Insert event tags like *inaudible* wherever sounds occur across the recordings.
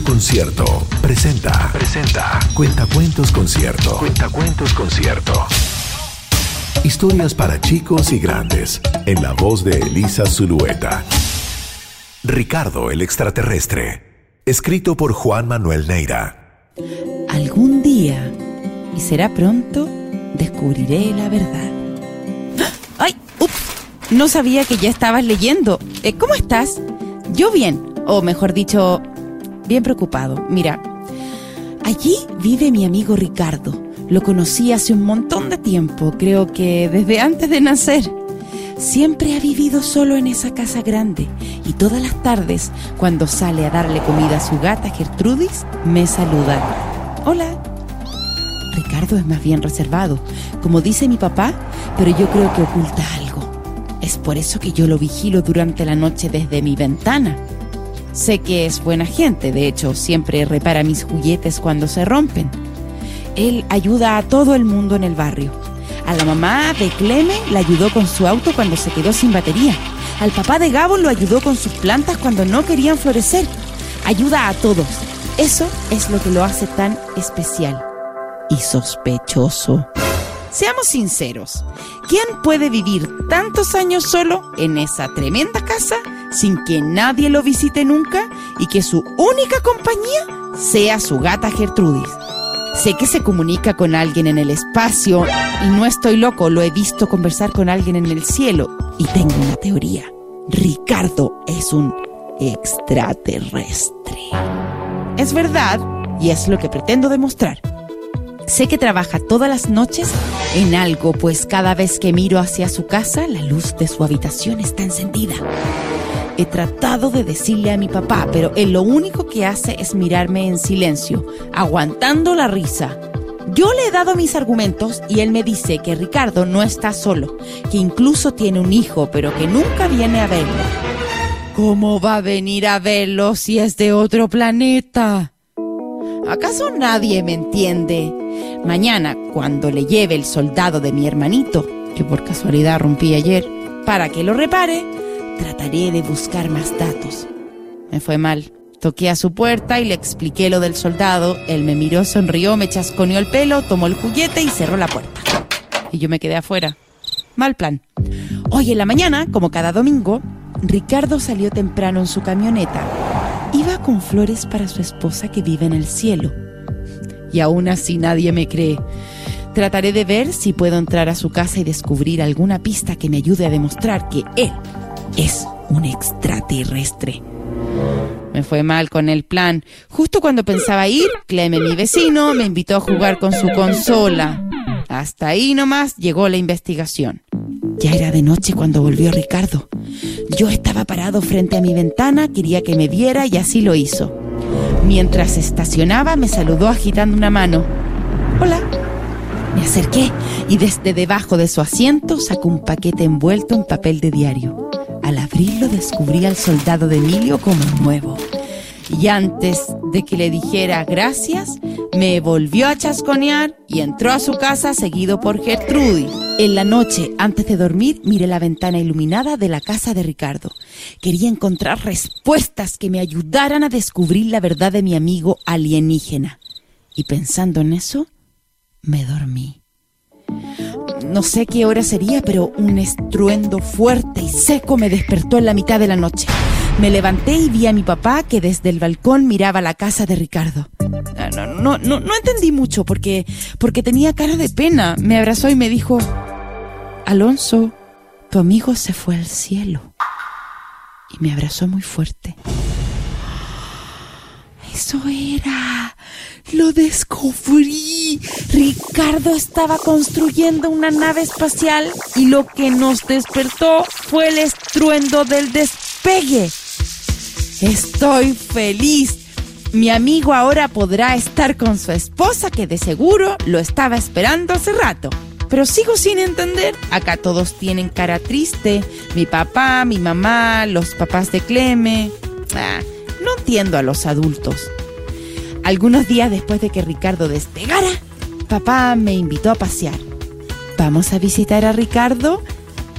Concierto presenta. Presenta. Cuentacuentos Concierto. Cuentacuentos Concierto. Historias para chicos y grandes. En la voz de Elisa Zulueta. Ricardo el extraterrestre. Escrito por Juan Manuel Neira. Algún día, y será pronto, descubriré la verdad. *gasps* ¡Ay! ¡Ups! No sabía que ya estabas leyendo. Eh, ¿Cómo estás? Yo bien, o mejor dicho, bien preocupado. Mira, allí vive mi amigo Ricardo. Lo conocí hace un montón de tiempo, creo que desde antes de nacer. Siempre ha vivido solo en esa casa grande y todas las tardes, cuando sale a darle comida a su gata Gertrudis, me saluda. Hola. Ricardo es más bien reservado, como dice mi papá, pero yo creo que oculta algo. Es por eso que yo lo vigilo durante la noche desde mi ventana. Sé que es buena gente, de hecho, siempre repara mis juguetes cuando se rompen. Él ayuda a todo el mundo en el barrio. A la mamá de Cleme la ayudó con su auto cuando se quedó sin batería. Al papá de Gabo lo ayudó con sus plantas cuando no querían florecer. Ayuda a todos. Eso es lo que lo hace tan especial y sospechoso. Seamos sinceros, ¿quién puede vivir tantos años solo en esa tremenda casa sin que nadie lo visite nunca y que su única compañía sea su gata Gertrudis? Sé que se comunica con alguien en el espacio y no estoy loco, lo he visto conversar con alguien en el cielo y tengo una teoría. Ricardo es un extraterrestre. Es verdad y es lo que pretendo demostrar. Sé que trabaja todas las noches en algo, pues cada vez que miro hacia su casa, la luz de su habitación está encendida. He tratado de decirle a mi papá, pero él lo único que hace es mirarme en silencio, aguantando la risa. Yo le he dado mis argumentos y él me dice que Ricardo no está solo, que incluso tiene un hijo, pero que nunca viene a verlo. ¿Cómo va a venir a verlo si es de otro planeta? ¿Acaso nadie me entiende? Mañana, cuando le lleve el soldado de mi hermanito, que por casualidad rompí ayer, para que lo repare, trataré de buscar más datos. Me fue mal. Toqué a su puerta y le expliqué lo del soldado. Él me miró, sonrió, me chasconeó el pelo, tomó el juguete y cerró la puerta. Y yo me quedé afuera. Mal plan. Hoy en la mañana, como cada domingo, Ricardo salió temprano en su camioneta. Iba con flores para su esposa que vive en el cielo. Y aún así nadie me cree. Trataré de ver si puedo entrar a su casa y descubrir alguna pista que me ayude a demostrar que él es un extraterrestre. Me fue mal con el plan. Justo cuando pensaba ir, Cleme, mi vecino, me invitó a jugar con su consola. Hasta ahí nomás llegó la investigación. Ya era de noche cuando volvió Ricardo. Yo estaba parado frente a mi ventana, quería que me viera y así lo hizo. Mientras estacionaba me saludó agitando una mano. Hola. Me acerqué y desde debajo de su asiento sacó un paquete envuelto en papel de diario. Al abrirlo descubrí al soldado de Emilio como nuevo. Y antes de que le dijera gracias, me volvió a chasconear y entró a su casa seguido por Gertrudis. En la noche, antes de dormir, miré la ventana iluminada de la casa de Ricardo. Quería encontrar respuestas que me ayudaran a descubrir la verdad de mi amigo alienígena. Y pensando en eso, me dormí. No sé qué hora sería, pero un estruendo fuerte y seco me despertó en la mitad de la noche. Me levanté y vi a mi papá que desde el balcón miraba la casa de Ricardo. Ah, no, no, no, no entendí mucho porque, porque tenía cara de pena. Me abrazó y me dijo, Alonso, tu amigo se fue al cielo. Y me abrazó muy fuerte. Eso era. Lo descubrí. Ricardo estaba construyendo una nave espacial y lo que nos despertó fue el estruendo del despegue. Estoy feliz. Mi amigo ahora podrá estar con su esposa que de seguro lo estaba esperando hace rato. Pero sigo sin entender. Acá todos tienen cara triste. Mi papá, mi mamá, los papás de Cleme. Ah, no entiendo a los adultos. Algunos días después de que Ricardo despegara, papá me invitó a pasear. ¿Vamos a visitar a Ricardo?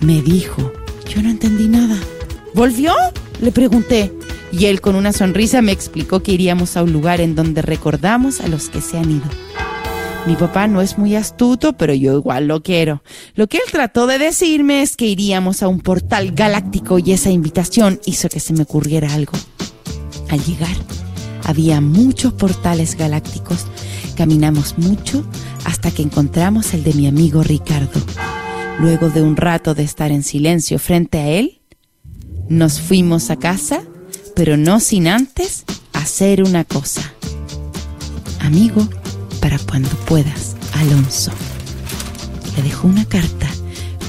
Me dijo. Yo no entendí nada. ¿Volvió? Le pregunté. Y él con una sonrisa me explicó que iríamos a un lugar en donde recordamos a los que se han ido. Mi papá no es muy astuto, pero yo igual lo quiero. Lo que él trató de decirme es que iríamos a un portal galáctico y esa invitación hizo que se me ocurriera algo. Al llegar, había muchos portales galácticos. Caminamos mucho hasta que encontramos el de mi amigo Ricardo. Luego de un rato de estar en silencio frente a él, nos fuimos a casa, pero no sin antes hacer una cosa. Amigo, para cuando puedas, Alonso. Le dejó una carta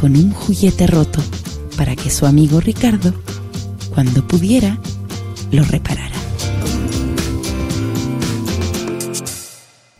con un juguete roto para que su amigo Ricardo, cuando pudiera, lo reparara.